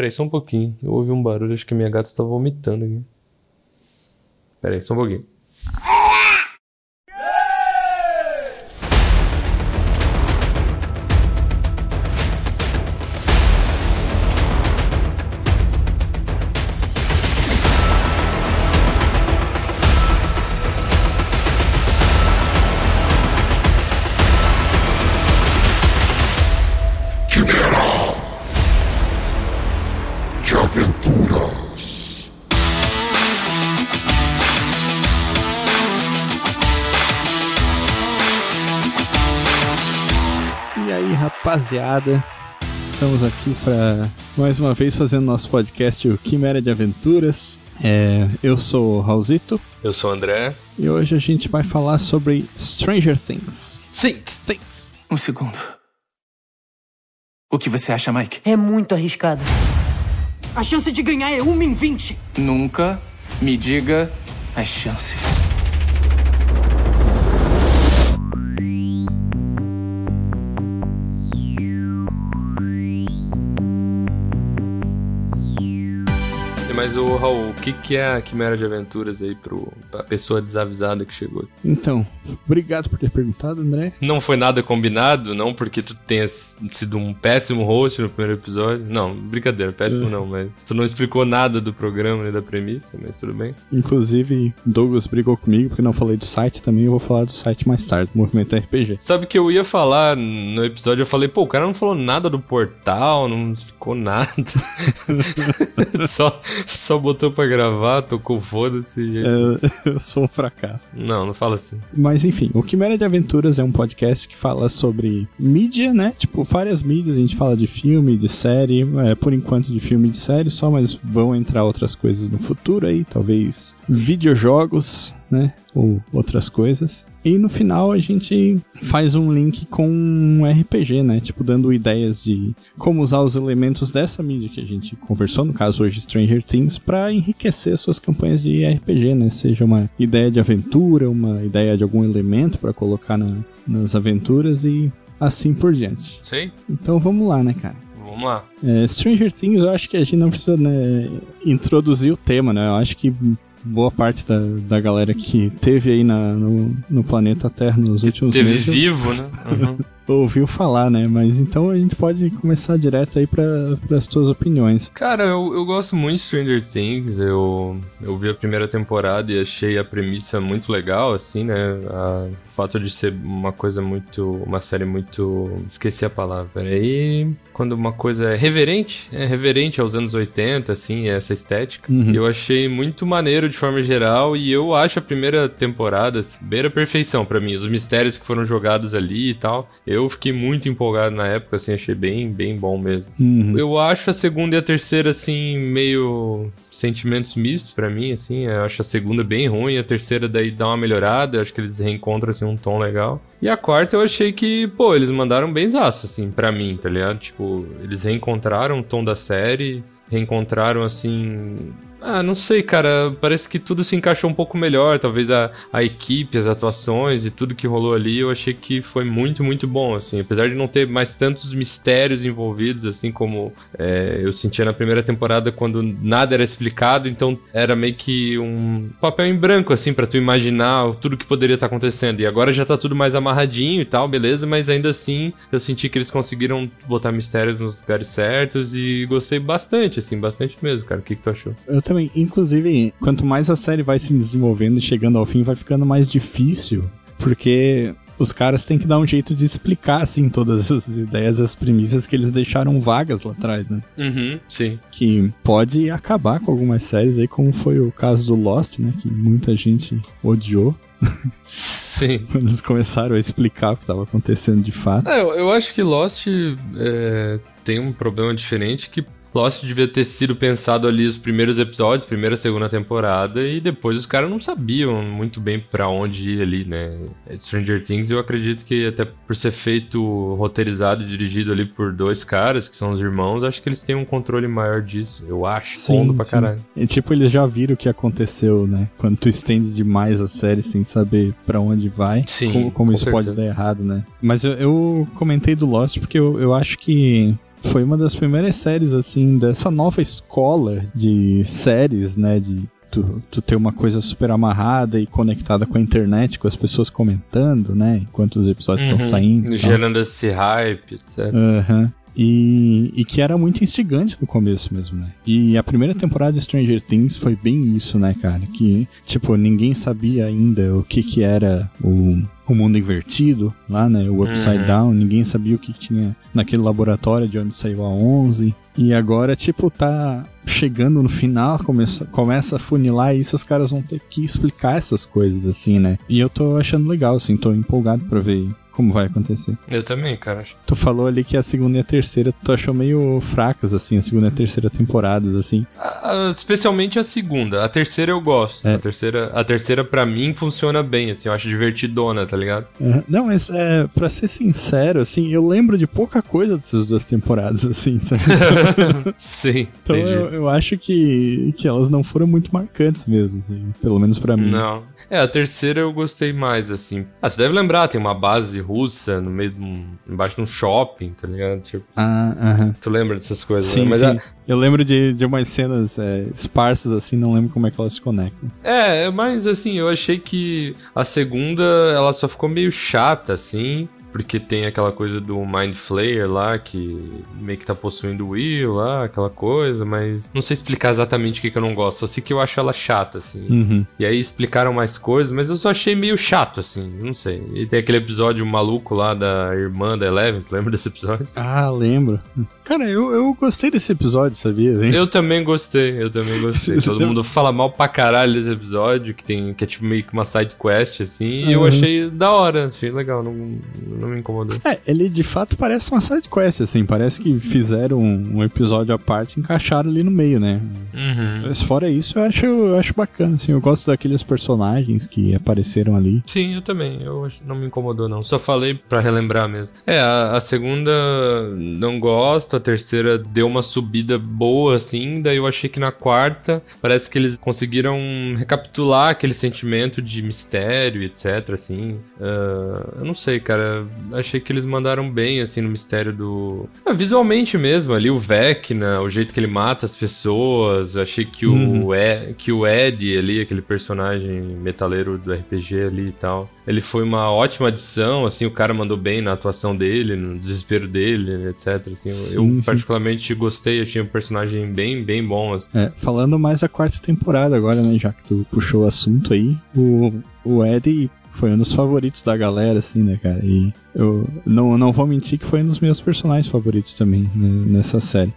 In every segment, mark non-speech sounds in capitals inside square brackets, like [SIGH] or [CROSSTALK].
Peraí, só um pouquinho. Eu ouvi um barulho, acho que minha gata está vomitando aqui. Peraí, só um pouquinho. Rapaziada, estamos aqui para mais uma vez fazendo nosso podcast o Quimera de Aventuras. É, eu sou o Raulzito Eu sou o André. e hoje a gente vai falar sobre Stranger Things. Sim. Things. Um segundo. O que você acha, Mike? É muito arriscado. A chance de ganhar é 1 em 20. Nunca me diga as chances. Mas o Raul, o que, que é a Quimera de Aventuras aí pro, pra pessoa desavisada que chegou? Então, obrigado por ter perguntado, André. Não foi nada combinado, não porque tu tenha sido um péssimo host no primeiro episódio. Não, brincadeira, péssimo não, mas tu não explicou nada do programa nem da premissa, mas tudo bem. Inclusive, Douglas brigou comigo porque não falei do site também. Eu vou falar do site mais tarde, do Movimento RPG. Sabe que eu ia falar no episódio, eu falei, pô, o cara não falou nada do portal, não explicou nada. [LAUGHS] só, só botou pra gravar, tocou foda-se. e- É, [LAUGHS] eu sou um fracasso. Não, não fala assim. Mas enfim, o Quimera de Aventuras é um podcast que fala sobre mídia, né? Tipo, várias mídias. A gente fala de filme, de série. É, por enquanto de filme e de série só, mas vão entrar outras coisas no futuro aí. Talvez videojogos, né? Ou outras coisas. E no final a gente faz um link com um RPG, né? Tipo, dando ideias de como usar os elementos dessa mídia que a gente conversou, no caso hoje Stranger Things, para enriquecer suas campanhas de RPG, né? Seja uma ideia de aventura, uma ideia de algum elemento para colocar na- nas aventuras e assim por diante. Sei? Então vamos lá, né, cara? Vamos lá. É, Stranger Things, eu acho que a gente não precisa né, introduzir o tema, né? Eu acho que boa parte da, da galera que teve aí na, no, no planeta Terra nos últimos Teve meses vivo, né? [LAUGHS] Uhum. Ouviu falar, né? Mas então a gente pode começar direto aí para as tuas opiniões. Cara, eu, eu gosto muito de Stranger Things. Eu, eu vi a primeira temporada e achei a premissa muito legal, assim, né? A- o fato de ser uma coisa muito. Uma série muito. Esqueci a palavra. Peraí. Quando uma coisa é reverente, é reverente aos anos 80, assim, essa estética. Uhum. Eu achei muito maneiro de forma geral e eu acho a primeira temporada assim, beira a perfeição pra mim. Os mistérios que foram jogados ali e tal. Eu fiquei muito empolgado na época, assim, achei bem, bem bom mesmo. Uhum. Eu acho a segunda e a terceira, assim, meio sentimentos mistos pra mim, assim. Eu acho a segunda bem ruim, a terceira daí dá uma melhorada. Eu acho que eles reencontram, assim, um tom legal. E a quarta eu achei que, pô, eles mandaram benzaço, assim, pra mim, tá ligado? Tipo, eles reencontraram o tom da série, reencontraram, assim... Ah, não sei, cara. Parece que tudo se encaixou um pouco melhor. Talvez a, a equipe, as atuações e tudo que rolou ali, eu achei que foi muito, muito bom, assim. Apesar de não ter mais tantos mistérios envolvidos, assim como é, eu sentia na primeira temporada quando nada era explicado, então era meio que um papel em branco, assim, pra tu imaginar tudo que poderia estar acontecendo. E agora já tá tudo mais amarradinho e tal, beleza, mas ainda assim eu senti que eles conseguiram botar mistérios nos lugares certos e gostei bastante, assim, bastante mesmo, cara. O que, que tu achou? Eu também, inclusive, quanto mais a série vai se desenvolvendo e chegando ao fim, vai ficando mais difícil, porque os caras têm que dar um jeito de explicar, assim, todas as ideias, as premissas que eles deixaram vagas lá atrás, né? Uhum, sim. Que pode acabar com algumas séries aí, como foi o caso do Lost, né? Que muita gente odiou Sim. [LAUGHS] quando eles começaram a explicar o que estava acontecendo de fato. É, eu, eu acho que Lost é, tem um problema diferente que Lost devia ter sido pensado ali os primeiros episódios, primeira e segunda temporada, e depois os caras não sabiam muito bem pra onde ir ali, né? Stranger Things, eu acredito que até por ser feito, roteirizado e dirigido ali por dois caras, que são os irmãos, acho que eles têm um controle maior disso. Eu acho, fundo pra caralho. E tipo, eles já viram o que aconteceu, né? Quando tu estende demais a série sem saber pra onde vai. Sim, Como, como com isso pode certeza. dar errado, né? Mas eu, eu comentei do Lost porque eu, eu acho que foi uma das primeiras séries, assim, dessa nova escola de séries, né? De tu, tu ter uma coisa super amarrada e conectada com a internet, com as pessoas comentando, né? Enquanto os episódios estão saindo. tal. Gerando esse hype, etc. Aham. E, e que era muito instigante no começo mesmo, né? E a primeira temporada de Stranger Things foi bem isso, né, cara? Que, tipo, ninguém sabia ainda o que que era o, o mundo invertido lá, né? O Upside Uhum. Down. Ninguém sabia o que, tinha naquele laboratório de onde saiu a 11. E agora, tipo, tá chegando no final, começa, começa a funilar e isso os caras vão ter que explicar essas coisas, assim, né? E eu tô achando legal, assim, tô empolgado pra ver como vai acontecer. Eu também, cara. Tu falou ali que a segunda e a terceira tu achou meio fracas, assim, a segunda e a terceira temporadas, assim. Ah, Especialmente a segunda. A terceira eu gosto. É. A terceira, a terceira pra mim funciona bem, assim, eu acho divertidona, tá ligado? Uhum. Não, mas é, pra ser sincero, assim, eu lembro de pouca coisa dessas duas temporadas, [LAUGHS] assim, sabe? [LAUGHS] Sim, Então entendi. eu, eu acho que, que elas não foram muito marcantes mesmo, assim, pelo menos pra mim. Não. É, a terceira eu gostei mais, assim. Ah, você deve lembrar, tem uma base russa no meio de um. embaixo de um shopping, tá ligado? Tipo, Ah, aham. tu lembra dessas coisas, Sim, né? Mas sim. a- Eu lembro de, de umas cenas é, esparsas, assim, não lembro como é que elas se conectam. É, mas assim, eu achei que a segunda, ela só ficou meio chata, assim. Porque tem aquela coisa do Mind Flayer lá, que meio que tá possuindo o Will lá, aquela coisa, mas não sei explicar exatamente o que, que eu não gosto. Só sei que eu acho ela chata, assim. Uhum. E aí explicaram mais coisas, mas eu só achei meio chato, assim, não sei. E tem aquele episódio maluco lá da irmã da Eleven, tu lembra desse episódio? Ah, lembro. Cara, eu, eu gostei desse episódio, sabia? hein? Eu também gostei, eu também gostei. [LAUGHS] Todo mundo fala mal pra caralho desse episódio, que tem que é tipo meio que uma side quest, assim, e eu Uhum. achei da hora, achei legal, não, não me incomodou. É, ele de fato parece uma side quest, assim, parece que fizeram um, um episódio à parte e encaixaram ali no meio, né? Uhum. Mas fora isso, eu acho, eu acho bacana, assim, eu gosto daqueles personagens que apareceram ali. Sim, eu também. Eu não me incomodou, não. Só falei pra relembrar mesmo. É, a, a segunda não gosto, a terceira deu uma subida boa, assim. Daí eu achei que na quarta parece que eles conseguiram recapitular aquele sentimento de mistério, etc, assim. Ah, eu não sei, cara. Achei que eles mandaram bem, assim, no mistério do. Ah, visualmente mesmo, ali o Vecna, o jeito que ele mata as pessoas. Achei que o, Uhum. E- que o Ed ali, aquele personagem metaleiro do RPG ali e tal. Ele foi uma ótima adição, assim, o cara mandou bem na atuação dele, no desespero dele, etc. Assim, Sim, eu sim. particularmente gostei, achei um personagem bem, bem bom. assim. É, falando mais da quarta temporada agora, né, já que tu puxou o assunto aí, o, o Eddie foi um dos favoritos da galera, assim, né, cara? E eu não, não vou mentir que foi um dos meus personagens favoritos também né, nessa série.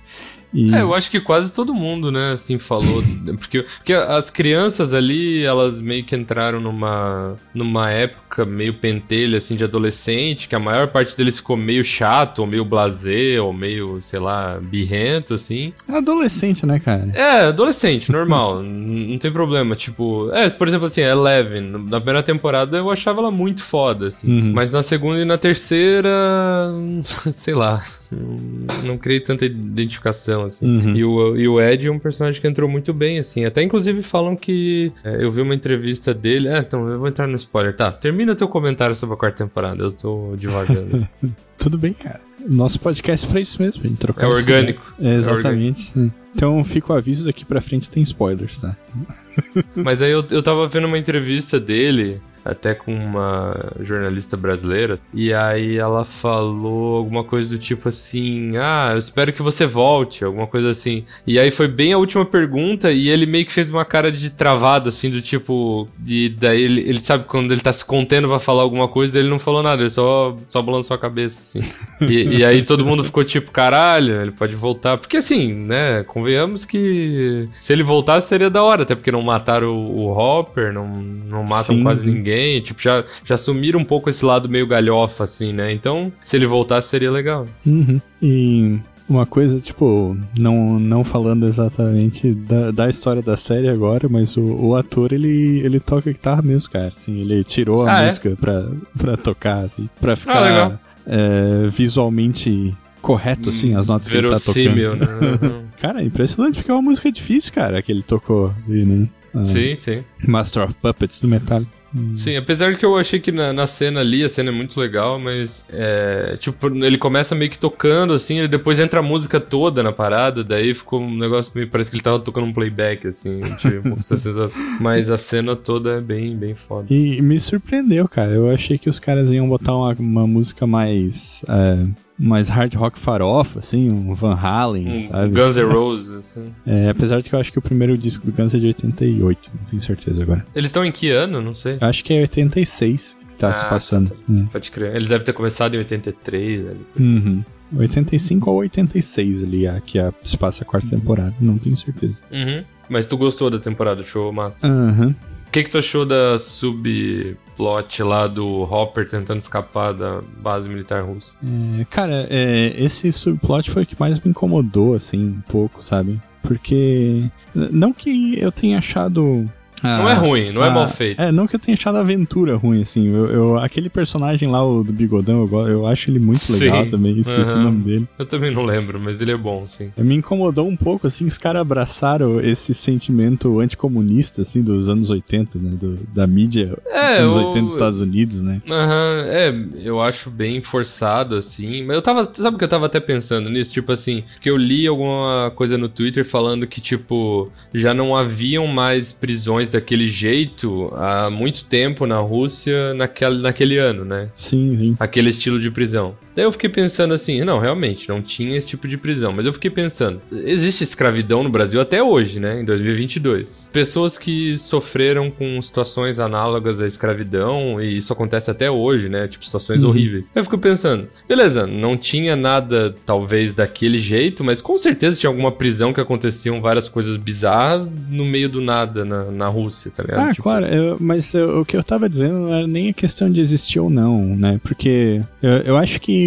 E, É, eu acho que quase todo mundo, né, assim, falou. [LAUGHS] porque, porque as crianças ali, elas meio que entraram numa, numa época meio pentelha, assim, de adolescente, que a maior parte deles ficou meio chato, ou meio blasé, ou meio, sei lá, birrento, assim. é adolescente, né, cara? É, adolescente, normal, [LAUGHS] não tem problema. Tipo, é, por exemplo, assim, Eleven, na primeira temporada eu achava ela muito foda, assim. Uhum. Mas na segunda e na terceira, [LAUGHS] sei lá, não criei tanta identificação, assim. Uhum. E, o, e o Ed é um personagem que entrou muito bem, assim. Até inclusive falam que. é, eu vi uma entrevista dele. É, então, eu vou entrar no spoiler. Tá, termina teu comentário sobre a quarta temporada, eu tô devagando. [LAUGHS] Tudo bem, cara. Nosso podcast é pra isso mesmo, gente trocar É orgânico. ideia. É, exatamente. Então fica o aviso daqui pra frente, tem spoilers, tá? Mas aí eu, eu tava vendo uma entrevista dele, até com uma jornalista brasileira, e aí ela falou alguma coisa do tipo assim: Ah, eu espero que você volte, alguma coisa assim. E aí foi bem a última pergunta, e ele meio que fez uma cara de travado, assim, do tipo. De, daí ele, ele sabe quando ele tá se contendo pra falar alguma coisa, ele não falou nada, ele só, só balançou a cabeça, assim. [LAUGHS] E, e aí todo mundo ficou tipo, caralho, ele pode voltar. Porque assim, né, convenhamos que se ele voltasse seria da hora, até porque não mataram o, o Hopper, não, não matam Sim. quase ninguém. Tipo, já, já sumiram um pouco esse lado meio galhofa, assim, né? Então, se ele voltasse seria legal. Uhum. E uma coisa, tipo, não, não falando exatamente da, da história da série agora, mas o, o ator, ele, ele toca guitarra mesmo, cara. Assim, ele tirou a Ah, é? música pra, pra tocar, assim, pra ficar legal. é, visualmente correto, assim, as notas que ele tá Verossímil, tocando. né? [LAUGHS] Uhum. Cara, é impressionante, porque é uma música difícil, cara, que ele tocou ali, né? Ah, sim, sim. Master of Puppets do Metallica. Sim, apesar de que eu achei que na, na cena ali, a cena é muito legal, mas é, tipo, ele começa meio que tocando, assim, e depois entra a música toda na parada, daí ficou um negócio meio, parece que ele tava tocando um playback, assim, [LAUGHS] sensação. Mas a cena toda é bem, bem foda. E me surpreendeu, cara. Eu achei que os caras iam botar uma, uma música mais. é, mais hard rock farofa, assim, um Van Halen, Um sabe? Guns N' Roses, assim. É, apesar de que eu acho que o primeiro disco do Guns é de 88, não tenho certeza agora. Eles estão em que ano? Não sei. Eu acho que é 86 que tá se Ah, passando. tá, Hum. Pode crer. Eles devem ter começado em 83, ali. Uhum. 85 ou 86 ali, a, que a, se passa a quarta temporada, não tenho certeza. Uhum. Mas tu gostou da temporada, show massa. Aham. O que, que tu achou da subplot lá do Hopper tentando escapar da base militar russa? É, cara, é, esse subplot foi o que mais me incomodou, assim, um pouco, sabe? Porque. Não que eu tenha achado. Não é ruim, não é mal feito. É, não que eu tenha achado a aventura ruim, assim. Eu, eu- aquele personagem lá, o do Bigodão, eu, eu acho ele muito Sim. legal também, esqueci Aham. o nome dele. Eu também não lembro, mas ele é bom, sim. Me incomodou um pouco, assim, os caras abraçaram esse sentimento anticomunista, assim, dos anos 80, né? do- da mídia É, dos anos eu- 80 dos Estados Unidos, né? Aham, é, eu acho bem forçado, assim. Mas eu tava. Sabe o que eu tava até pensando nisso? Tipo assim, que eu li alguma coisa no Twitter falando que, tipo, já não haviam mais prisões daquele jeito há muito tempo na Rússia naquele, naquele ano, né? Sim, sim. aquele estilo de prisão. Daí eu fiquei pensando assim, não, realmente, não tinha esse tipo de prisão. Mas eu fiquei pensando, existe escravidão no Brasil até hoje, né, em 2022. Pessoas que sofreram com situações análogas à escravidão, e isso acontece até hoje, né, tipo situações Uhum. horríveis. Eu fico pensando, beleza, não tinha nada talvez daquele jeito, mas com certeza tinha alguma prisão que aconteciam várias coisas bizarras no meio do nada na, na Rússia, tá ligado? Ah, Tipo, claro, eu- mas eu- o que eu tava dizendo não era nem a questão de existir ou não, né? Porque eu, eu acho que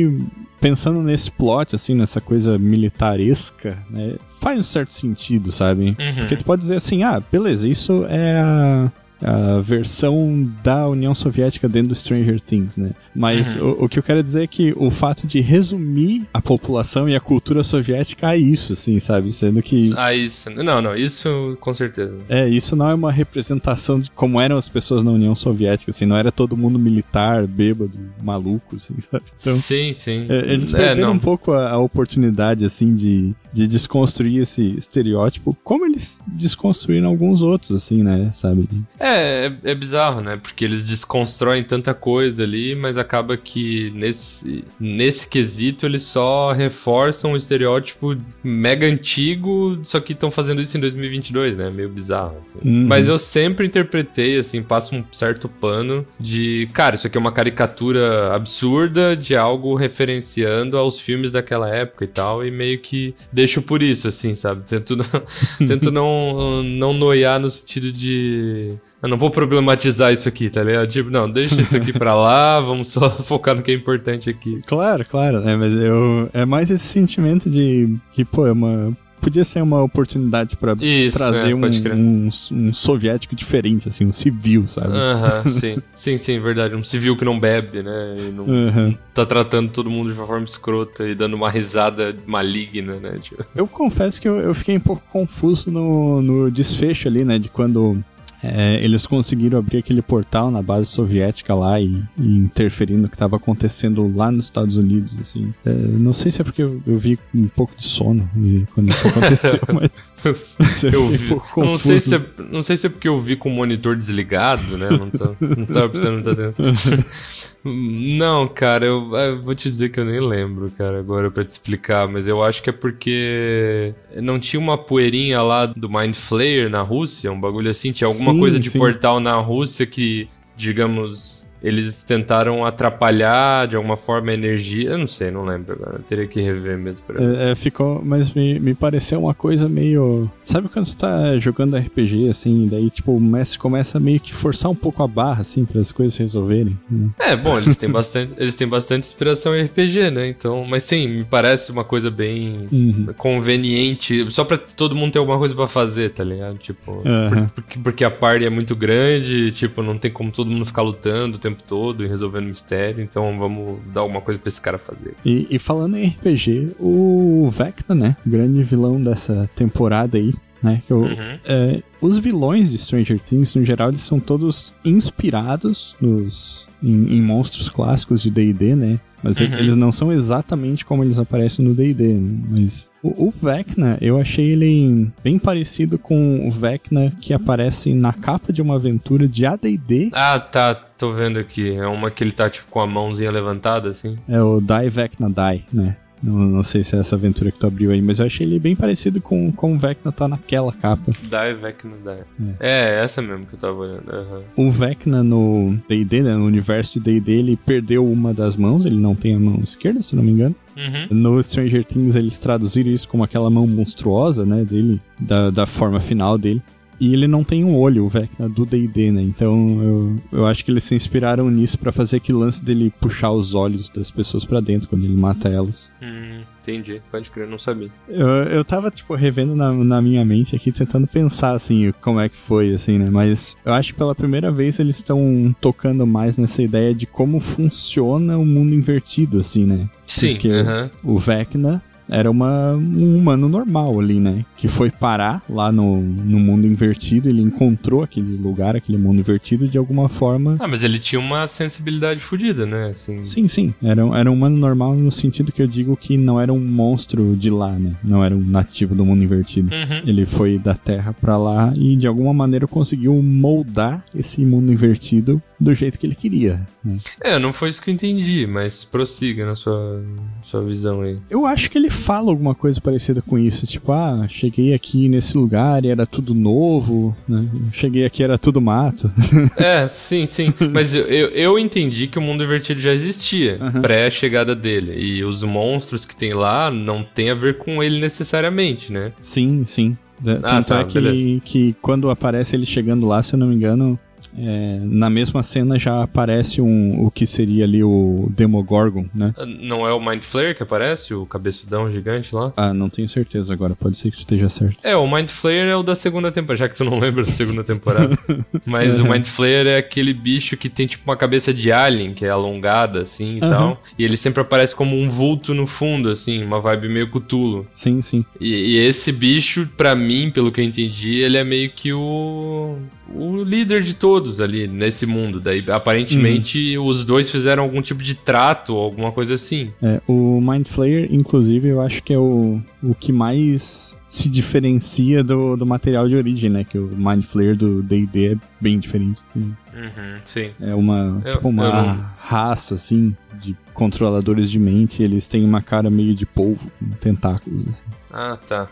pensando nesse plot, assim, nessa coisa militaresca, né? Faz um certo sentido, sabe? Uhum. Porque tu pode dizer assim, ah, beleza, isso é a, a versão da União Soviética dentro do Stranger Things, né? Mas Uhum. o, o que eu quero dizer é que o fato de resumir a população e a cultura soviética a isso, assim, sabe? Sendo que Ah, isso. Não, não, isso com certeza. é, isso não é uma representação de como eram as pessoas na União Soviética, assim, não era todo mundo militar, bêbado, maluco, assim, sabe? Então, sim, sim. é, eles É, perderam não. um pouco a, a oportunidade, assim, de, de desconstruir esse estereótipo, como eles desconstruíram alguns outros, assim, né, sabe? É, é, é bizarro, né? Porque eles desconstroem tanta coisa ali, mas acaba que nesse, nesse quesito eles só reforçam o estereótipo mega antigo, só que estão fazendo isso em 2022, né? Meio bizarro, assim. Uhum. Mas eu sempre interpretei, assim, passo um certo pano de, cara, isso aqui é uma caricatura absurda de algo referenciando aos filmes daquela época e tal, e meio que deixo por isso, assim, sabe? Tento não, [LAUGHS] tento não, não noiar no sentido de. Eu não vou problematizar isso aqui, tá ligado? Tipo, não, deixa isso aqui pra lá, [LAUGHS] vamos só [LAUGHS] focar no que é importante aqui. Claro, claro, né, mas eu, é mais esse sentimento de que, pô, é uma... Podia ser uma oportunidade pra Isso, trazer é, um, um, um soviético diferente, assim, um civil, sabe? Aham, [LAUGHS] sim. Sim, sim, verdade. Um civil que não bebe, né? E não, Uhum. tá tratando todo mundo de uma forma escrota e dando uma risada maligna, né? Tipo, Eu confesso que eu, eu fiquei um pouco confuso no, no desfecho ali, né? De quando é, eles conseguiram abrir aquele portal na base soviética lá e, e interferir no que estava acontecendo lá nos Estados Unidos, assim. É, não sei se é porque eu, eu vi um pouco de sono quando isso aconteceu, [LAUGHS] mas eu vi. um Não sei, se é, não sei se é porque eu vi com o monitor desligado, né? Não, tá, não tava prestando muita atenção. [LAUGHS] Não, cara, eu, eu vou te dizer que eu nem lembro, cara, agora pra te explicar, mas eu acho que é porque não tinha uma poeirinha lá do Mind Flayer na Rússia, um bagulho assim, tinha alguma Sim, coisa de sim. portal na Rússia que, digamos, eles tentaram atrapalhar de alguma forma a energia. Eu não sei, não lembro agora. Eu teria que rever mesmo. É, é, ficou, mas me, me pareceu uma coisa meio. Sabe quando você tá jogando RPG, assim, daí, tipo, o mestre começa meio que forçar um pouco a barra, assim, para as coisas se resolverem? né? É, bom, eles têm bastante, eles têm bastante inspiração em RPG, né? Então, mas sim, me parece uma coisa bem Uhum. conveniente, só pra todo mundo ter alguma coisa pra fazer, tá ligado? Tipo, por- porque, porque a party é muito grande, tipo, não tem como todo mundo ficar lutando o tempo todo e resolvendo mistério, então vamos dar alguma coisa pra esse cara fazer. E, e falando em RPG, o Vecna, né? Grande vilão dessa temporada aí. Né? Eu, Uhum. é, os vilões de Stranger Things, no geral, eles são todos inspirados nos, em, em monstros clássicos de D&D, né? Mas Uhum. eles não são exatamente como eles aparecem no D&D, né? Mas o, o Vecna, eu achei ele bem parecido com o Vecna que aparece na capa de uma aventura de AD&D. Ah, tá. Tô vendo aqui. É uma que ele tá, tipo, com a mãozinha levantada, assim. É o Die Vecna Die, né? Não, não sei se é essa aventura que tu abriu aí, mas eu achei ele bem parecido com, com o Vecna tá naquela capa. Die, Vecna, Die. É, essa mesmo que eu tava olhando. aham. O Vecna no D&D, né, no universo de D&D, ele perdeu uma das mãos, ele não tem a mão esquerda, se não me engano. Uhum. No Stranger Things eles traduziram isso como aquela mão monstruosa, né, dele, da, da forma final dele. E ele não tem um olho, o Vecna do D&D, né, então eu, eu acho que eles se inspiraram nisso pra fazer aquele lance dele puxar os olhos das pessoas pra dentro quando ele mata elas. Hum, entendi. Pode crer, não sabia. Eu, eu tava, tipo, revendo na, na minha mente aqui, tentando pensar, assim, como é que foi, assim, né? Mas eu acho que pela primeira vez eles estão tocando mais nessa ideia de como funciona o mundo invertido, assim, né? Sim, Porque aham. o Vecna era uma, um humano normal ali, né? Que foi parar lá no, no mundo invertido, ele encontrou aquele lugar, aquele mundo invertido de alguma forma. Ah, mas ele tinha uma sensibilidade fodida, né? Assim. Sim, sim. Era, era um humano normal no sentido que eu digo que não era um monstro de lá, né? Não era um nativo do mundo invertido. Uhum. Ele foi da Terra pra lá e de alguma maneira conseguiu moldar esse mundo invertido do jeito que ele queria. né? É, não foi isso que eu entendi, mas prossiga na sua, sua visão aí. Eu acho que ele fala alguma coisa parecida com isso, tipo, ah, cheguei aqui nesse lugar e era tudo novo, né? Cheguei aqui era tudo mato. [LAUGHS] É, sim, sim. Mas eu, eu, eu entendi que o mundo invertido já existia, pré a chegada dele. E os monstros que tem lá não tem a ver com ele necessariamente, né? sim, sim. É, Ah, Tanto tá, é que, beleza. que quando aparece ele chegando lá, se eu não me engano, é, na mesma cena já aparece um, o que seria ali o Demogorgon, né? Não é o Mind Flayer que aparece, o cabeçudão gigante lá? Ah, não tenho certeza agora, pode ser que esteja certo. É, o Mind Flayer é o da segunda temporada, já que tu não [LAUGHS] lembra da segunda temporada. [LAUGHS] Mas o Mind Flayer é aquele bicho que tem tipo uma cabeça de alien, que é alongada assim e Aham. tal. E ele sempre aparece como um vulto no fundo, assim, uma vibe meio Cthulhu. Sim, sim. E, e esse bicho, pra mim, pelo que eu entendi, ele é meio que o. O líder de todos ali nesse mundo. Daí, aparentemente, os dois fizeram algum tipo de trato ou alguma coisa assim. É, o Mind Flayer, inclusive, eu acho que é o, o que mais se diferencia do, do material de origem, né? Que o Mind Flayer do D&D é bem diferente. assim. Uhum, sim. É uma, Eu- tipo, uma não- raça, assim, de controladores de mente. Eles têm uma cara meio de polvo, com tentáculos, assim. Ah, tá.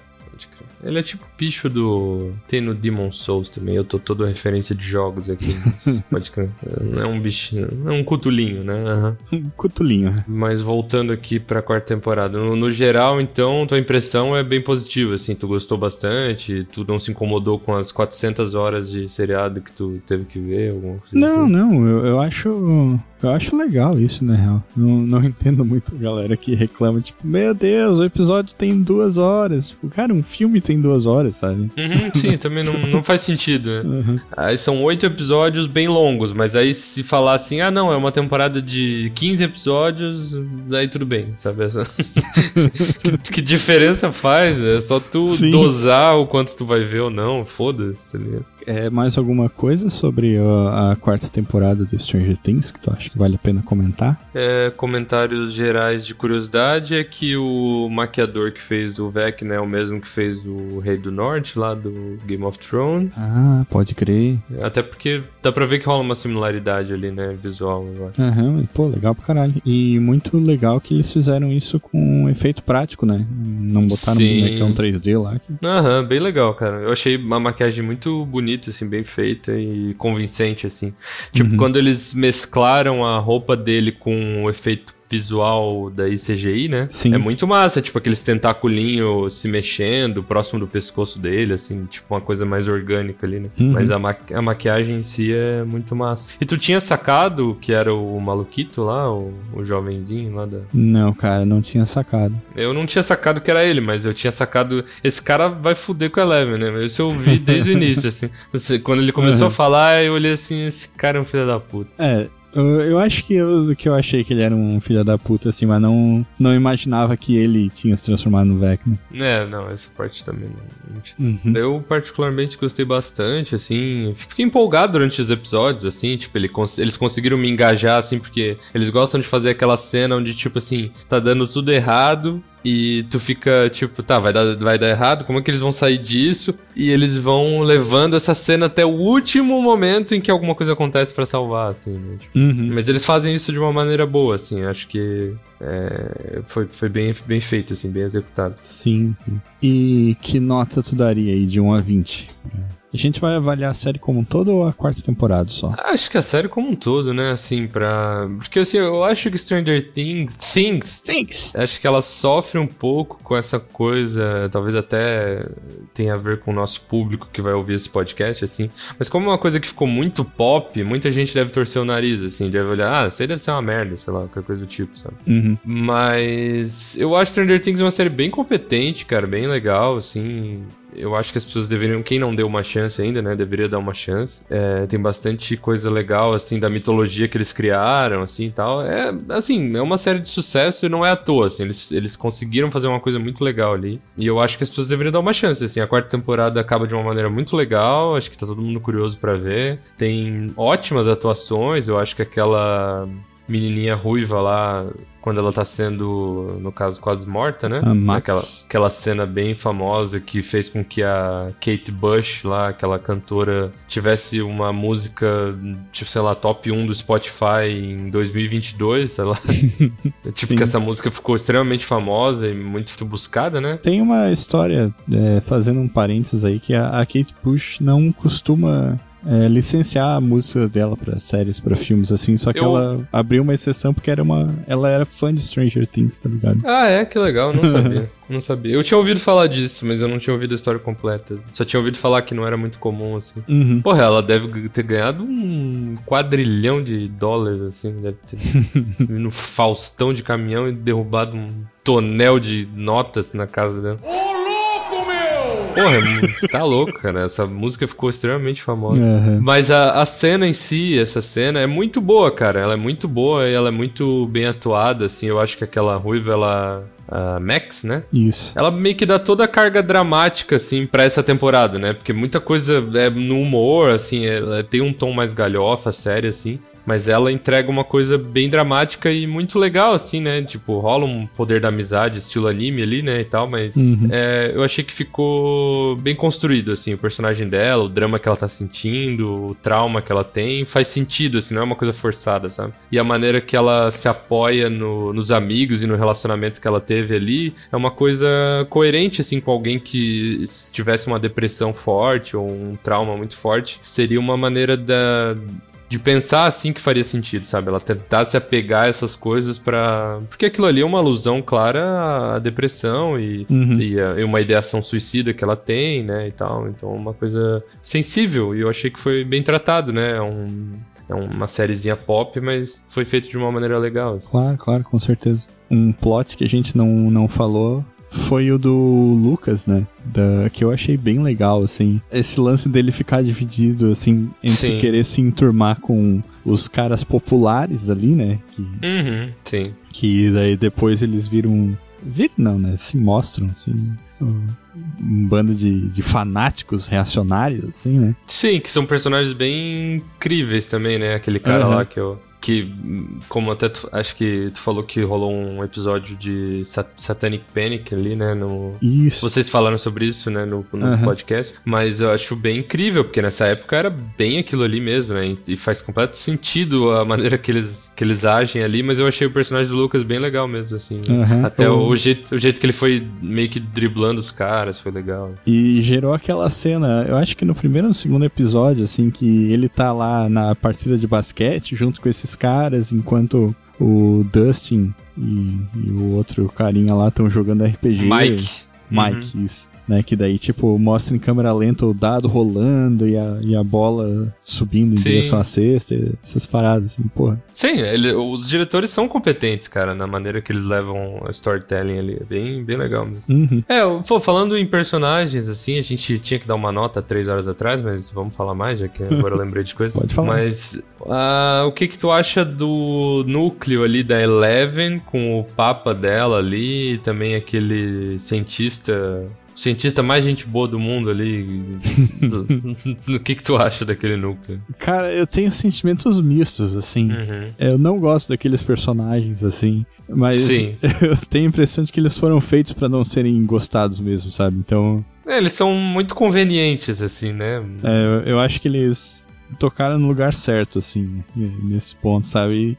Ele é tipo o bicho do. Tem no Demon Souls também. Eu tô todo referência de jogos aqui. [LAUGHS] Pode é um bichinho. É um cutulinho, né? Aham. Um cutulinho? Mas voltando aqui pra quarta temporada. No, no geral, então, tua impressão é bem positiva, assim. Tu gostou bastante? Tu não se incomodou com as 400 horas de seriado que tu teve que ver? Coisa Não, assim? não, eu, eu acho. Eu acho legal isso, na real. Não, não [LAUGHS] entendo muito a galera que reclama, tipo, meu Deus, o episódio tem duas horas. Tipo, cara, um filme tem duas horas, sabe? Uhum, sim, [LAUGHS] também não, não faz sentido, né? Uhum. Aí são oito episódios bem longos, mas aí se falar assim, ah não, é uma temporada de 15 episódios, daí tudo bem, sabe? [LAUGHS] Que, que diferença faz? É só tu Sim. dosar o quanto tu vai ver ou não, foda-se. tá ligado? É mais alguma coisa sobre a, a quarta temporada do Stranger Things que tu acha que vale a pena comentar? É, comentários gerais de curiosidade é que o maquiador que fez o Vecna é o mesmo que fez o Rei do Norte, lá do Game of Thrones. Ah, pode crer. Até porque dá pra ver que rola uma similaridade ali, né, visual, eu acho. Aham, pô, legal pra caralho. E muito legal que eles fizeram isso com um efeito prático, né? Não botaram Sim. um bonecão 3D lá. que- Aham, bem legal, cara. Eu achei uma maquiagem muito bonita, assim, bem feita e convincente, assim. Tipo, Uhum. quando eles mesclaram a roupa dele com o efeito visual da ICGI, né? Sim. É muito massa, tipo, aqueles tentaculinhos se mexendo próximo do pescoço dele, assim, tipo, uma coisa mais orgânica ali, né? Uhum. Mas a, ma a maquiagem em si é muito massa. E tu tinha sacado que era o maluquito lá, o, o jovenzinho lá da, Não, cara, não tinha sacado. eu não tinha sacado que era ele, mas eu tinha sacado. Esse cara vai fuder com a Eleven, né? Isso eu vi desde o início, assim. Assim, [LAUGHS] Quando ele começou Uhum. a falar, eu olhei assim: esse cara é um filho da puta. É, Eu, eu acho que eu, que eu achei que ele era um filho da puta, assim, mas não, não imaginava que ele tinha se transformado no Vecna. É, não, essa parte também não. Uhum. Eu particularmente gostei bastante, assim. Fiquei empolgado durante os episódios, assim, tipo, ele cons- eles conseguiram me engajar, assim, porque eles gostam de fazer aquela cena onde, tipo assim, tá dando tudo errado. E tu fica tipo, tá, vai dar, vai dar errado, como é que eles vão sair disso? E eles vão levando essa cena até o último momento em que alguma coisa acontece pra salvar, assim, né? Tipo, Uhum. mas eles fazem isso de uma maneira boa, assim, acho que é, foi, foi bem, bem feito, assim, bem executado. Sim, sim. E que nota tu daria aí de 1 a 20? A gente vai avaliar a série como um todo ou a quarta temporada só? Acho que a série como um todo, né, assim, pra... Porque, assim, eu acho que Stranger Things... Things... Thanks! Acho que ela sofre um pouco com essa coisa, talvez até tenha a ver com o nosso público que vai ouvir esse podcast, assim. Mas como é uma coisa que ficou muito pop, muita gente deve torcer o nariz, assim, deve olhar, ah, isso aí deve ser uma merda, sei lá, qualquer coisa do tipo, sabe? Uhum. Mas eu acho Stranger Things uma série bem competente, cara, bem legal, assim. Eu acho que as pessoas deveriam, quem não deu uma chance ainda, né, deveria dar uma chance. É, tem bastante coisa legal, assim, da mitologia que eles criaram, assim, tal. É, assim, é uma série de sucesso e não é à toa, assim, eles, eles conseguiram fazer uma coisa muito legal ali. E eu acho que as pessoas deveriam dar uma chance, assim. A quarta temporada acaba de uma maneira muito legal, acho que tá todo mundo curioso pra ver. Tem ótimas atuações, eu acho que aquela menininha ruiva lá, quando ela tá sendo, no caso, quase morta, né? A Max. Aquela, aquela cena bem famosa que fez com que a Kate Bush, lá, aquela cantora, tivesse uma música, tipo, sei lá, top 1 do Spotify em 2022, sei lá. [LAUGHS] tipo, Sim. que essa música ficou extremamente famosa e muito buscada, né? Tem uma história, é, fazendo um parênteses aí, que a, a Kate Bush não costuma é, licenciar a música dela pra séries, pra filmes, assim, só que Eu- ela abriu uma exceção porque era uma, ela era fã de Stranger Things, tá ligado? Ah, é? Que legal, não [LAUGHS] sabia. não sabia. Eu tinha ouvido falar disso, mas eu não tinha ouvido a história completa. Só tinha ouvido falar que não era muito comum, assim. Uhum. Porra, ela deve ter ganhado um quadrilhão de dólares, assim. Deve ter [LAUGHS] no Faustão de caminhão e derrubado um tonel de notas na casa dela. Porra, é [LAUGHS] tá louco, cara. Essa música ficou extremamente famosa. Aham. Mas a, a cena em si, essa cena, é muito boa, cara. Ela é muito boa e ela é muito bem atuada, assim. Eu acho que aquela ruiva, ela. A Max, né? Isso. Ela meio que dá toda a carga dramática, assim, pra essa temporada, né? Porque muita coisa é no humor, assim, ela tem um tom mais galhofa, séria, assim. Mas ela entrega uma coisa bem dramática e muito legal, assim, né? Tipo, rola um poder da amizade, estilo anime ali, né? E tal, mas Uhum. é, eu achei que ficou bem construído, assim, o personagem dela, o drama que ela tá sentindo, o trauma que ela tem, faz sentido, assim, não é uma coisa forçada, sabe? E a maneira que ela se apoia no- nos amigos e no relacionamento que ela teve ali é uma coisa coerente, assim, com alguém que se tivesse uma depressão forte ou um trauma muito forte, seria uma maneira da de pensar assim que faria sentido, sabe? Ela tentar se apegar a essas coisas pra. Porque aquilo ali é uma alusão clara à depressão e, Uhum. e, a- e uma ideação suicida que ela tem, né? E tal. Então, uma coisa sensível. E eu achei que foi bem tratado, né? É, um, é uma sériezinha pop, mas foi feito de uma maneira legal. Claro, claro, com certeza. Um plot que a gente não, não falou foi o do Lucas, né? Da, que eu achei bem legal, assim. Esse lance dele ficar dividido, assim, entre Sim. querer se enturmar com os caras populares ali, né? Que, Uhum, sim. que daí depois eles viram. Viram não, né? Se mostram, assim. Um, um bando de, de fanáticos reacionários, assim, né? Sim, que são personagens bem incríveis também, né? Aquele cara Aham. lá que eu. Que, como até tu, acho que tu falou que rolou um episódio de Sat- Satanic Panic ali, né? No, Isso. vocês falaram sobre isso, né, no, no Aham. podcast, mas eu acho bem incrível, porque nessa época era bem aquilo ali mesmo, né, e, faz completo sentido a maneira que eles, que eles agem ali, mas eu achei o personagem do Lucas bem legal mesmo, assim? Aham. até o, O- o jeito, o jeito que ele foi meio que driblando os caras foi legal. E gerou aquela cena, eu acho que no primeiro ou no segundo episódio, assim, que ele tá lá na partida de basquete junto com esses caras, enquanto o Dustin e, e o outro carinha lá estão jogando RPG. Mike. Mike, isso. Né? Que daí, tipo, mostra em câmera lenta o dado rolando e a, e a bola subindo em Sim. direção à cesta, essas paradas, assim, porra. Sim, ele- os diretores são competentes, cara, na maneira que eles levam a storytelling ali. É bem, bem legal mesmo. Uhum. É, pô, falando em personagens, assim, a gente tinha que dar uma nota três horas atrás, mas vamos falar mais, já que agora eu lembrei de coisa. [LAUGHS] Pode falar. Mas ah, o que que tu acha do núcleo ali da Eleven, com o papa dela ali, e também aquele cientista... o Cientista mais gente boa do mundo ali. [LAUGHS] O que que tu acha daquele núcleo? Cara, eu tenho sentimentos mistos, assim. Uhum. Eu não gosto daqueles personagens, assim. Mas Sim. [LAUGHS] eu tenho a impressão de que eles foram feitos pra não serem gostados mesmo, sabe? Então, É, eles são muito convenientes, assim, né? é, eu- eu acho que eles tocaram no lugar certo, assim, nesse ponto, sabe? E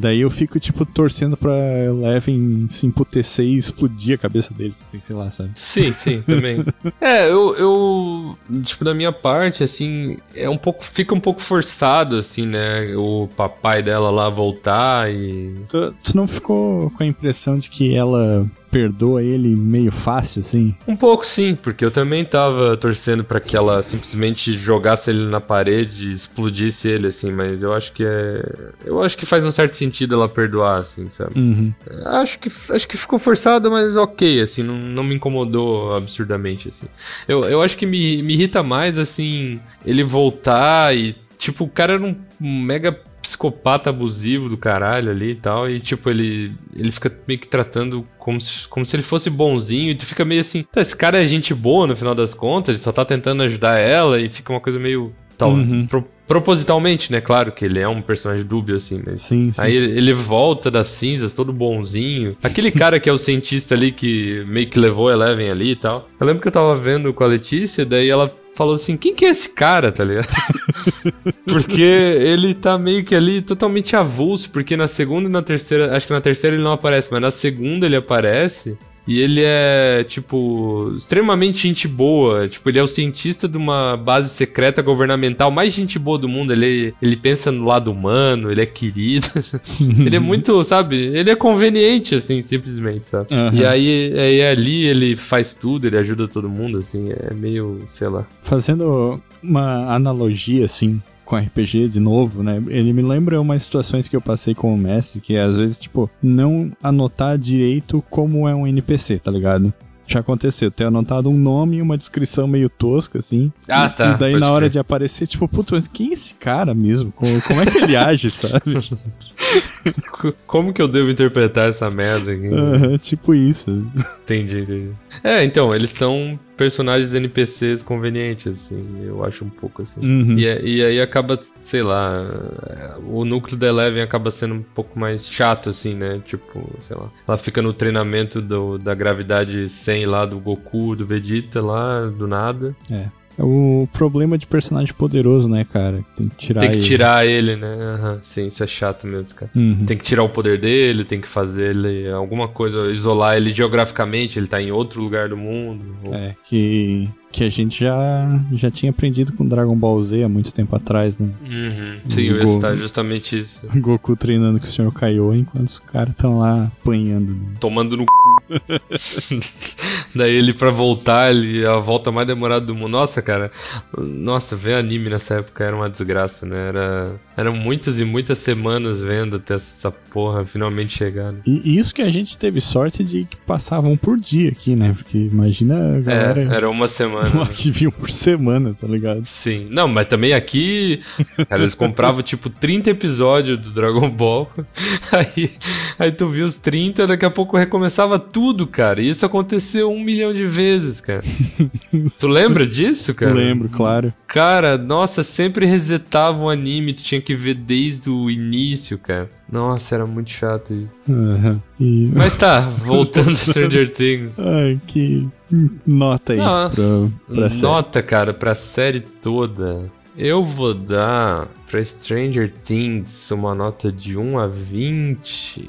daí eu fico, tipo, torcendo pra Eleven se emputecer e explodir a cabeça deles, assim, sei lá, sabe? Sim, sim, também. [LAUGHS] é, eu, eu, tipo, da minha parte, assim, é um pouco, fica um pouco forçado, assim, né, o papai dela lá voltar e... Tu, tu não ficou com a impressão de que ela perdoa ele meio fácil, assim? Um pouco sim, porque eu também tava torcendo pra que ela simplesmente jogasse ele na parede e explodisse ele, assim, mas eu acho que é... Eu acho que faz um certo sentido ela perdoar, assim, sabe? Uhum. Acho que, acho que ficou forçado, mas ok, assim, não, não me incomodou absurdamente, assim. Eu, eu acho que me, me irrita mais, assim, ele voltar e, tipo, o cara era um mega psicopata abusivo do caralho ali e tal, e, tipo, ele, ele fica meio que tratando como se, como se ele fosse bonzinho, e tu fica meio assim, tá, esse cara é gente boa no final das contas, ele só tá tentando ajudar ela, e fica uma coisa meio... Tal, Uhum. pro- propositalmente, né? Claro que ele é um personagem dúbio, assim, mas Sim, sim. Aí ele ele volta das cinzas, todo bonzinho. Aquele cara que é o cientista ali que meio que levou Eleven ali e tal. Eu lembro que eu tava vendo com a Letícia, daí ela falou assim: quem que é esse cara, tá ligado? [LAUGHS] porque ele tá meio que ali totalmente avulso, porque na segunda e na terceira, acho que na terceira ele não aparece, mas na segunda ele aparece. E ele é, tipo, extremamente gente boa. Tipo, ele é o cientista de uma base secreta governamental mais gente boa do mundo. Ele, ele pensa no lado humano, ele é querido. [LAUGHS] ele é muito, sabe? Ele é conveniente, assim, simplesmente, sabe? Aham. E aí, aí ali ele faz tudo, ele ajuda todo mundo, assim. É meio, sei lá. Fazendo uma analogia, assim, com RPG de novo, né? Ele me lembra umas situações que eu passei com o mestre, que é às vezes, tipo, não anotar direito como é um NPC, tá ligado? Já aconteceu, ter anotado um nome e uma descrição meio tosca, assim. Ah, tá, E daí na hora crer. de aparecer, tipo, puto, mas quem é esse cara mesmo? Como, como é que ele age, [LAUGHS] sabe? Co- [LAUGHS] Como que eu devo interpretar essa merda aqui? Tipo isso. Entendi, entendi. É, então, eles são personagens NPCs convenientes, assim, eu acho um pouco assim. Uhum. E, é- e aí acaba, sei lá, é, o núcleo da Eleven acaba sendo um pouco mais chato, assim, né? Tipo, sei lá. Ela fica no treinamento do, da gravidade 100 lá do Goku, do Vegeta lá, do nada. É o problema de personagem poderoso, né, cara? Tem que tirar tem que ele. tirar ele, né? Aham, sim, isso é chato mesmo, cara. Uhum. Tem que tirar o poder dele, tem que fazer ele alguma coisa, isolar ele geograficamente, ele tá em outro lugar do mundo. ou- É, que, que a gente já, já tinha aprendido com Dragon Ball Z há muito tempo atrás, né? Uhum. Sim, Go- citar justamente isso. [LAUGHS] Goku treinando com o Sr. Kaiô enquanto os caras estão lá apanhando. né? Tomando no c... [LAUGHS] Daí ele pra voltar, ele a volta mais demorada do mundo. Nossa, cara. Nossa, ver anime nessa época era uma desgraça, né? Era, eram muitas e muitas semanas vendo até essa porra finalmente chegar. né? E isso que a gente teve sorte de que passavam por dia aqui, né? Porque imagina a galera É, era uma semana. né? que viam por semana, tá ligado? Sim. Não, mas também aqui, cara, eles compravam tipo 30 episódios do Dragon Ball. [LAUGHS] Aí, aí tu viu os 30, daqui a pouco recomeçava tudo, cara. E isso aconteceu um milhão de vezes, cara. [LAUGHS] tu lembra disso, cara? Lembro, claro. Cara, nossa, sempre resetava o anime, tu tinha que ver desde o início, cara. Nossa, era muito chato isso. Aham. E... [LAUGHS] Mas tá, voltando a Stranger [LAUGHS] Things. Ai, que nota aí Não, pra, pra série. Nota, cara, pra série toda. Eu vou dar pra Stranger Things uma nota de 1 a 20.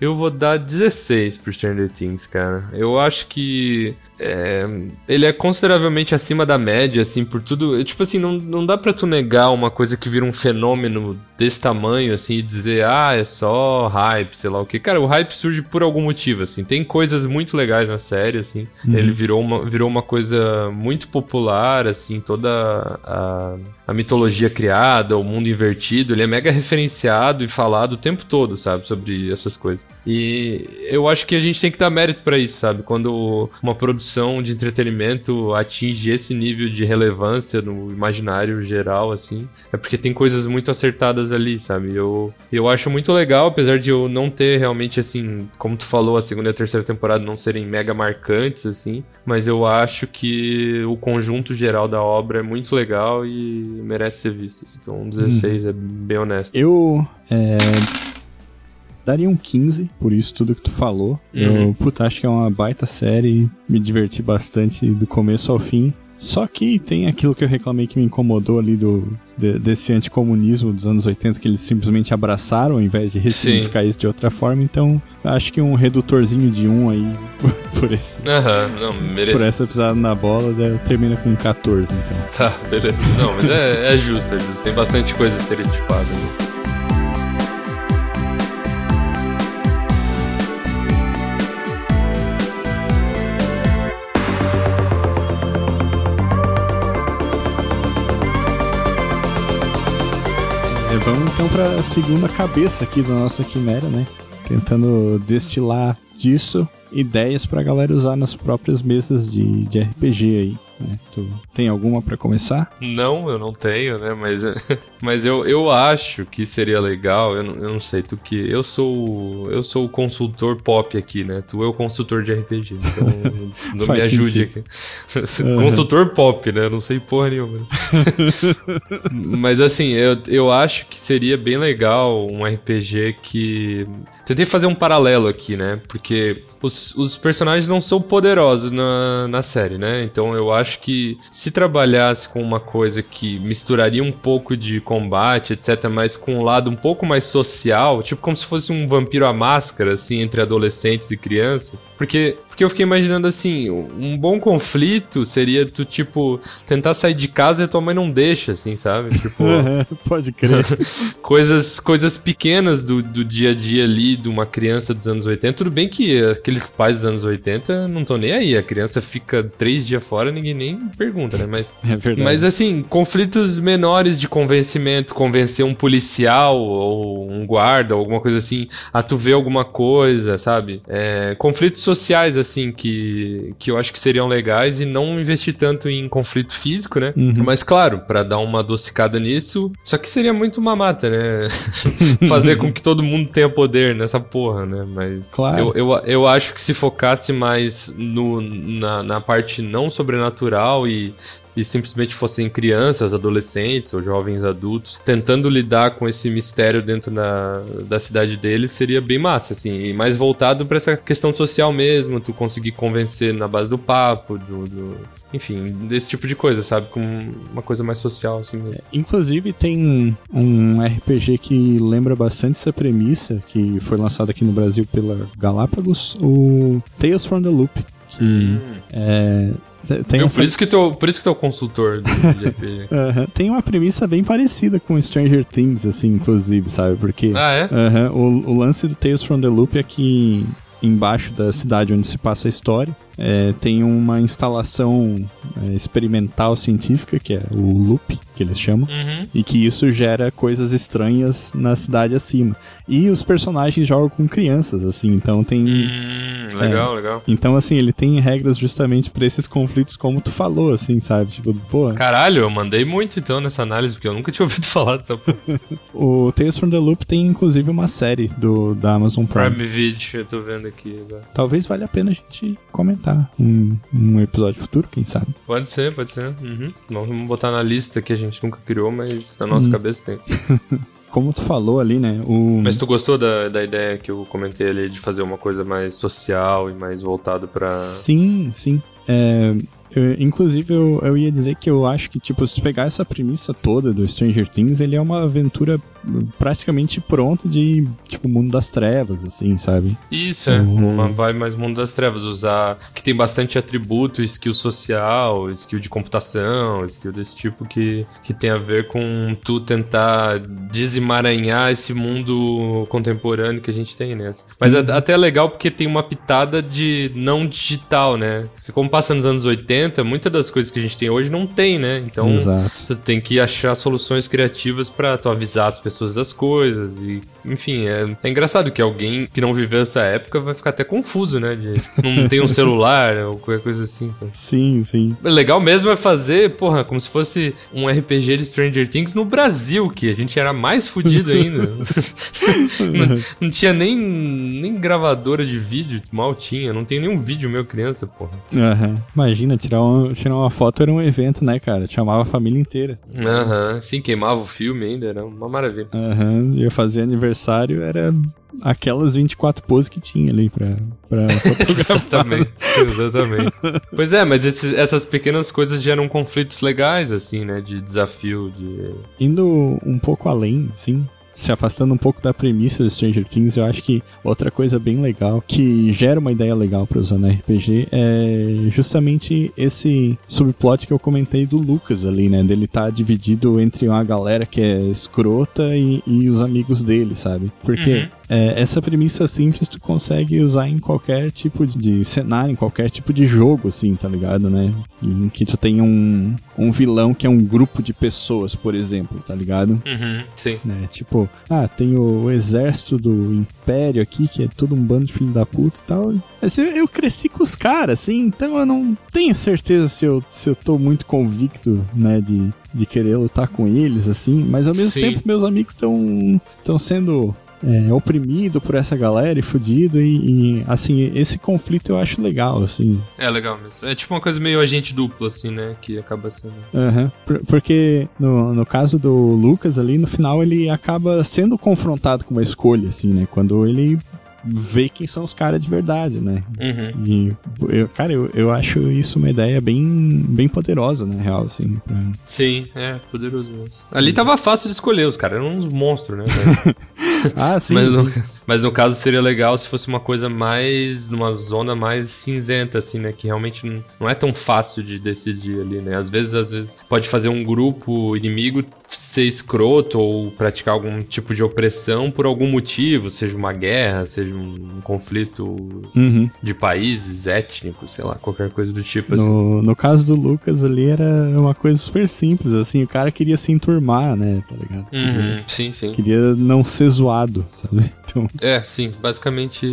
Eu vou dar 16 pro Stranger Things, cara. Eu acho que é, ele é consideravelmente acima da média, assim, por tudo. Tipo assim, não, não dá pra tu negar uma coisa que vira um fenômeno desse tamanho, assim, e dizer, ah, é só hype, sei lá o que. Cara, o hype surge por algum motivo, assim. Tem coisas muito legais na série, assim. Uhum. Ele virou uma, virou uma coisa muito popular, assim, toda a, a mitologia criada, o mundo invertido. Ele é mega referenciado e falado o tempo todo, sabe, sobre essas coisas. E eu acho que a gente tem que dar mérito pra isso, sabe? Quando uma produção de entretenimento atinge esse nível de relevância no imaginário geral, assim, é porque tem coisas muito acertadas ali, sabe? Eu, eu acho muito legal, apesar de eu não ter realmente, assim, como tu falou, a segunda e a terceira temporada não serem mega marcantes, assim, mas eu acho que o conjunto geral da obra é muito legal e merece ser visto. Então, 16 é bem honesto. Eu é, daria um 15 por isso tudo que tu falou. Eu, Uhum. puta, acho que é uma baita série, me diverti bastante do começo ao fim. Só que tem aquilo que eu reclamei que me incomodou ali do de- desse anticomunismo dos anos 80 que eles simplesmente abraçaram ao invés de ressignificar isso de outra forma. Então, acho que um redutorzinho de 1 aí [LAUGHS] por, esse, não, por merece. essa pisada na bola termina com 14, então. Tá, beleza. Não, mas é, é justo, é justo. Tem bastante coisa estereotipada. Né? Vamos então para a segunda cabeça aqui da nossa quimera, né? Tentando destilar disso ideias pra galera usar nas próprias mesas de, de RPG aí. Né? Tu tem alguma pra começar? Não, eu não tenho, né? Mas, [LAUGHS] mas eu, eu acho que seria legal. Eu não, eu não sei, tu que. Eu sou eu sou o consultor pop aqui, né? Tu é o consultor de RPG. Então [LAUGHS] não me ajude sentido. aqui. [LAUGHS] consultor pop, né? Eu não sei porra nenhuma. mas assim, eu, eu acho que seria bem legal um RPG que. Tentei fazer um paralelo aqui, né? Porque os, os personagens não são poderosos na, na série, né? Então eu acho que se trabalhasse com uma coisa que misturaria um pouco de combate, etc., mas com um lado um pouco mais social, tipo como se fosse um vampiro à máscara, assim, entre adolescentes e crianças. Porque, porque eu fiquei imaginando assim, um bom conflito seria tu, tipo, tentar sair de casa e tua mãe não deixa, assim, sabe? Tipo [LAUGHS] [LAUGHS] Pode crer. [LAUGHS] coisas, coisas pequenas do, do dia a dia ali de uma criança dos anos 80. Tudo bem que aqueles pais dos anos 80 não estão nem aí. A criança fica três dias fora ninguém nem pergunta, né? Mas, É verdade. mas assim, conflitos menores de convencimento, convencer um policial ou um guarda, ou alguma coisa assim, a tu ver alguma coisa, sabe? É, conflitos sociais, assim, que, que eu acho que seriam legais e não investir tanto em conflito físico, né? Uhum. Mas claro, pra dar uma adocicada nisso, só que seria muito mamata, né? [LAUGHS] Fazer com que todo mundo tenha poder nessa porra, né? Mas Claro. eu, eu, eu acho que se focasse mais no, na, na parte não sobrenatural e, e simplesmente fossem crianças, adolescentes ou jovens adultos tentando lidar com esse mistério dentro da, da cidade deles, seria bem massa, assim. E mais voltado pra essa questão social mesmo, tu conseguir convencer na base do papo, do... do- enfim, desse tipo de coisa, sabe? Com uma coisa mais social, assim mesmo. Inclusive tem um RPG que lembra bastante essa premissa, que foi lançado aqui no Brasil pela Galápagos, o Tales from the Loop. Que é, te- tem, essa- por, isso que tu, por isso que é o consultor do [LAUGHS] RPG. Tem uma premissa bem parecida com Stranger Things, assim, inclusive, sabe? Porque ah, é? o, o lance do Tales from the Loop é que embaixo da cidade onde se passa a história é, tem uma instalação é, experimental científica, que é o Loop, que eles chamam. Uhum. E que isso gera coisas estranhas na cidade acima. E os personagens jogam com crianças, assim, então tem. Hum, legal, legal. Então, assim, ele tem regras justamente pra esses conflitos, como tu falou, assim, sabe? Tipo, pô, Caralho, eu mandei muito então nessa análise, porque eu nunca tinha [LAUGHS] ouvido falar dessa porra. o Tales from the Loop tem inclusive uma série do, da Amazon Prime. Prime Video, eu tô vendo aqui agora. Talvez valha a pena a gente comentar um, um episódio futuro, quem sabe. Pode ser, pode ser. Uhum. Vamos botar na lista que a gente nunca criou, mas na nossa cabeça tem. [LAUGHS] Como tu falou ali, né? O... Mas tu gostou da, da ideia que eu comentei ali de fazer uma coisa mais social e mais voltado pra. Sim, sim. É, eu- inclusive, eu, eu ia dizer que eu acho que, tipo, se tu pegar essa premissa toda do Stranger Things, ele é uma aventura praticamente pronto de, tipo, mundo das trevas, assim, sabe? Isso, é. Uhum. Uma vibe mais mundo das trevas. Usar. Que tem bastante atributo, skill social, skill de computação, skill desse tipo que, que tem a ver com tu tentar desemaranhar esse mundo contemporâneo que a gente tem, né? Mas Uhum. a- até é legal porque tem uma pitada de não digital, né? Porque como passa nos anos 80, muitas das coisas que a gente tem hoje não tem, né? Então. Exato. Tu tem que achar soluções criativas pra tu avisar as pessoas das coisas. E, enfim, é, é engraçado que alguém que não viveu essa época vai ficar até confuso, né? De, [LAUGHS] não tem um celular ou qualquer coisa assim. sabe? Sim, sim. O legal mesmo é fazer, porra, como se fosse um RPG de Stranger Things no Brasil, que a gente era mais fudido ainda. [LAUGHS] não, não tinha nem, nem gravadora de vídeo, mal tinha. Não tem nenhum vídeo meu criança, porra. Aham. Imagina, tirar uma, tirar uma foto era um evento, né, cara? Chamava a família inteira. Aham, sim, queimava o filme ainda, era uma maravilha. Aham. Eu fazia aniversário, era aquelas 24 poses que tinha ali pra, pra [LAUGHS] fotografar. Exatamente, exatamente. Pois é, mas esses- essas pequenas coisas geram conflitos legais, assim, né? De desafio, de. Indo um pouco além, sim. Se afastando um pouco da premissa de Stranger Things, eu acho que outra coisa bem legal, que gera uma ideia legal pra usar no RPG, é justamente esse subplot que eu comentei do Lucas ali, né? Dele tá dividido entre uma galera que é escrota e, e os amigos dele, sabe? Porque é, essa premissa simples tu consegue usar em qualquer tipo de cenário, em qualquer tipo de jogo, assim, tá ligado, né? Em que tu tem um, um vilão que é um grupo de pessoas, por exemplo, tá ligado? Uhum, sim. né? Tipo, ah, tem o, o exército do Império aqui, que é todo um bando de filho da puta e tal. Mas eu, eu cresci com os caras, assim, então eu não tenho certeza se eu, se eu tô muito convicto, né, de, de querer lutar com eles, assim. Mas ao mesmo Sim. tempo, meus amigos estão estão sendo é, oprimido por essa galera e fudido e, e, assim, esse conflito eu acho legal, assim. É legal mesmo. É tipo uma coisa meio agente duplo, assim, né? Que acaba sendo. Aham. Por- Porque no, no caso do Lucas ali, no final ele acaba sendo confrontado com uma escolha, assim, né? Quando ele vê quem são os caras de verdade, né? Uhum. E, eu, cara, eu, eu acho isso uma ideia bem, bem poderosa, na real, assim. pra- Sim, é, poderoso mesmo. Ali tava fácil de escolher, os caras eram uns monstros, né? [LAUGHS] velho? Ah, sim. mas, no, sim. Mas no caso seria legal se fosse uma coisa mais. numa zona mais cinzenta, assim, né? Que realmente não, não é tão fácil de decidir ali, né? Às vezes, às vezes, pode fazer um grupo inimigo ser escroto ou praticar algum tipo de opressão por algum motivo, seja uma guerra, seja um conflito Uhum. de países, étnicos, sei lá, qualquer coisa do tipo assim. No, no caso do Lucas ali era uma coisa super simples, assim, o cara queria se enturmar, né, tá ligado? Uhum, sim, sim. Queria não ser zoado, sabe? [LAUGHS] Então, É, sim, basicamente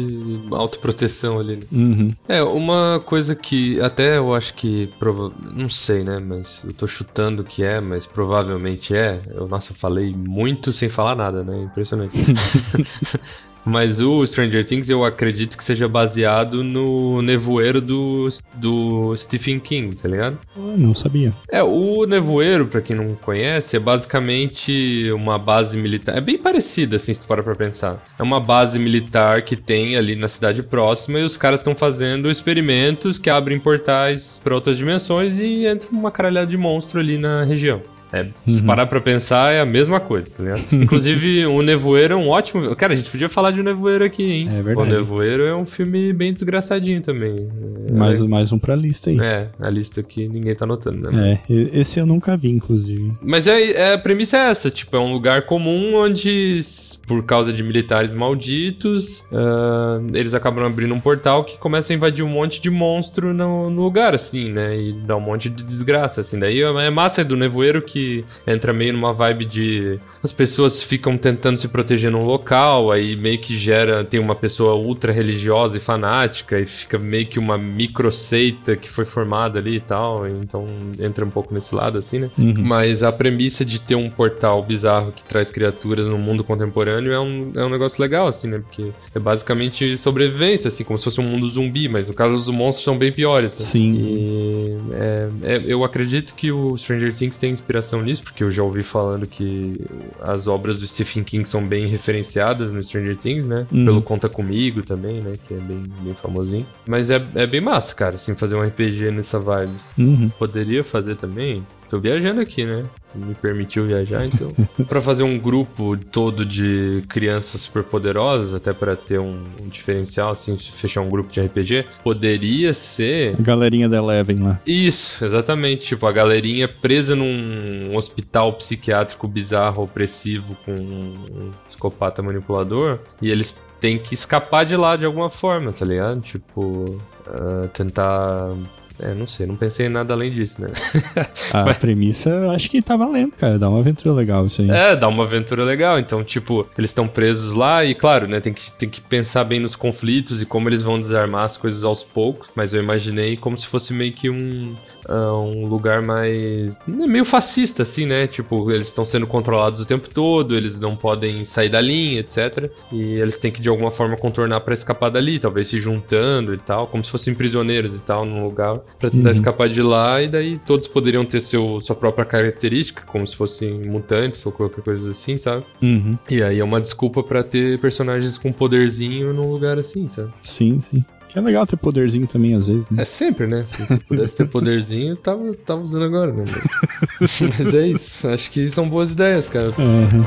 autoproteção ali. né? uhum. É, uma coisa que até eu acho que. Prova... Não sei, né? Mas eu tô chutando que é, mas provavelmente é. Eu, nossa, eu falei muito sem falar nada, né? Impressionante. [LAUGHS] Mas o Stranger Things eu acredito que seja baseado no nevoeiro do, do Stephen King, tá ligado? Ah, não sabia. É, o Nevoeiro, pra quem não conhece, é basicamente uma base militar. É bem parecida, assim, se tu parar pra pensar. É uma base militar que tem ali na cidade próxima e os caras estão fazendo experimentos que abrem portais pra outras dimensões e entra uma caralhada de monstro ali na região. É, se parar pra pensar, é a mesma coisa, tá ligado? [LAUGHS] Inclusive, o Nevoeiro é um ótimo. Cara, a gente podia falar de o Nevoeiro aqui, hein? É verdade. O Nevoeiro é um filme bem desgraçadinho também. É, Mais, mais um pra lista aí. é, a lista que ninguém tá notando, né? É, esse eu nunca vi, inclusive. Mas é, é- a premissa é essa, tipo, é um lugar comum onde, por causa de militares malditos, ah, eles acabam abrindo um portal que começa a invadir um monte de monstro no, no lugar, assim, né? E dá um monte de desgraça, assim. Daí é é massa do nevoeiro que entra meio numa vibe de... As pessoas ficam tentando se proteger num local, aí meio que gera... Tem uma pessoa ultra religiosa e fanática, e fica meio que uma micro seita que foi formada ali e tal, então entra um pouco nesse lado, assim, né? Mas a premissa de ter um portal bizarro que traz criaturas no mundo contemporâneo é um, é um negócio legal, assim, né? Porque é basicamente sobrevivência, assim, como se fosse um mundo zumbi, mas no caso os monstros são bem piores. né? Sim. E é- é- eu acredito que o Stranger Things tem inspiração nisso, porque eu já ouvi falando que as obras do Stephen King são bem referenciadas no Stranger Things, né? Uhum. Pelo Conta Comigo também, né? Que é bem, bem famosinho. Mas é, é bem massa, cara, assim, fazer um RPG nessa vibe. Uhum. Poderia fazer também? Tô viajando aqui, né? Tu me permitiu viajar, então. [LAUGHS] pra fazer um grupo todo de crianças superpoderosas, até pra ter um, um diferencial, assim, fechar um grupo de RPG, poderia ser. A galerinha da Eleven lá. Isso, exatamente. Tipo, a galerinha presa num hospital psiquiátrico bizarro, opressivo, com um psicopata manipulador, e eles têm que escapar de lá de alguma forma, tá ligado? Tipo, ah, tentar. É, não sei, não pensei em nada além disso, né? [LAUGHS] A premissa eu acho que tá valendo, cara. Dá uma aventura legal isso aí. É, dá uma aventura legal. Então, tipo, eles estão presos lá e, claro, né, tem que, tem que pensar bem nos conflitos e como eles vão desarmar as coisas aos poucos. Mas eu imaginei como se fosse meio que um, ah, um lugar mais. meio fascista, assim, né? Tipo, eles estão sendo controlados o tempo todo, eles não podem sair da linha, etc. E eles têm que de alguma forma contornar pra escapar dali, talvez se juntando e tal, como se fossem prisioneiros e tal, num lugar, pra tentar escapar de lá. E daí todos poderiam ter seu, sua própria característica, como se fossem mutantes ou qualquer coisa assim, sabe? Uhum. E aí é uma desculpa pra ter personagens com poderzinho num lugar assim, sabe? Sim, sim. É legal ter poderzinho também, às vezes, né? É sempre, né? Se pudesse ter poderzinho, tava, tava usando agora, né? [LAUGHS] Mas é isso. Acho que são boas ideias, cara. Uhum.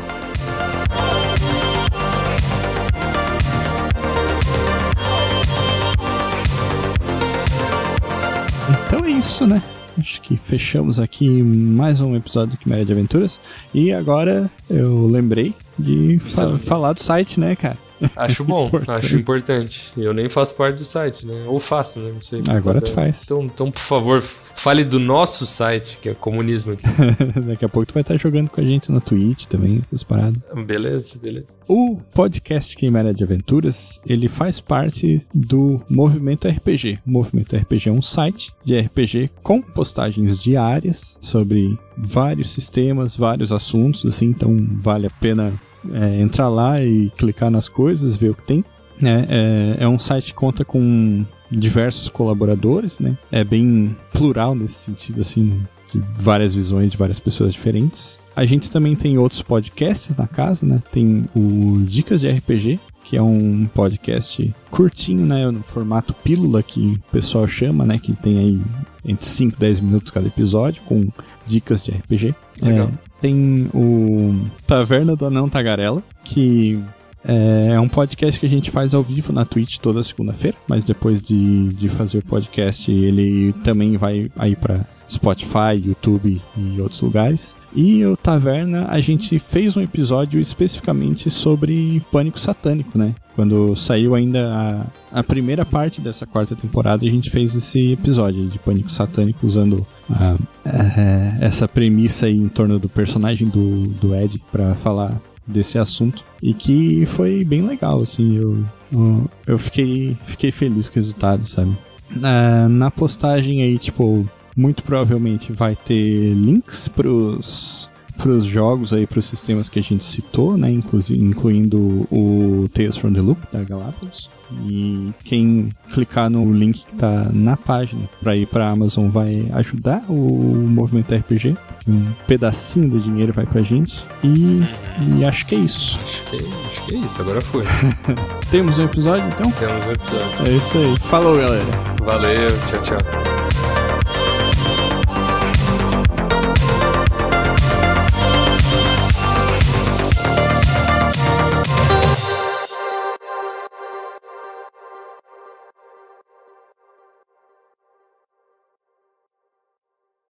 Então é isso, né? Acho que fechamos aqui mais um episódio do Quiméria de Aventuras. E agora eu lembrei de fa- falar do site, né, cara? Acho bom, Importante. acho importante. Eu nem faço parte do site, né? Ou faço, né? Não sei. Agora tu faz. Então, então, por favor, fale do nosso site, que é comunismo aqui. [LAUGHS] Daqui a pouco tu vai estar jogando com a gente na Twitch também, essas paradas. beleza, beleza. O podcast Quimera de Aventuras, ele faz parte do Movimento RPG. O Movimento RPG é um site de RPG com postagens diárias sobre vários sistemas, vários assuntos, assim, então vale a pena é, entrar lá e clicar nas coisas, ver o que tem. né? É, é um site que conta com diversos colaboradores, né? É bem plural nesse sentido, assim, de várias visões de várias pessoas diferentes. A gente também tem outros podcasts na casa, né? Tem o Dicas de RPG, que é um podcast curtinho, né? No formato pílula que o pessoal chama, né? Que tem aí entre 5 e 10 minutos cada episódio, com dicas de RPG. Legal. É, tem o Taverna do Anão Tagarela, que é um podcast que a gente faz ao vivo na Twitch toda segunda-feira, mas depois de, de fazer o podcast, ele também vai aí para Spotify, YouTube e outros lugares. E o Taverna, a gente fez um episódio especificamente sobre Pânico Satânico, né? Quando saiu ainda a, a primeira parte dessa quarta temporada, a gente fez esse episódio de Pânico Satânico usando é, essa premissa aí em torno do personagem do, do Ed para falar desse assunto e que foi bem legal, assim, eu, eu, fiquei, fiquei feliz com o resultado, sabe? Na, na postagem aí, tipo, muito provavelmente vai ter links pros pros jogos aí, pros sistemas que a gente citou, né, incluindo o Tales from the Loop da Galápagos. E quem clicar no link que tá na página para ir para Amazon vai ajudar o movimento RPG. Um pedacinho do dinheiro vai pra gente. E, e acho que é isso. Acho que, acho que é isso, agora foi. [LAUGHS] Temos um episódio então? Temos um episódio. É isso aí. Falou, galera. Valeu, tchau, tchau.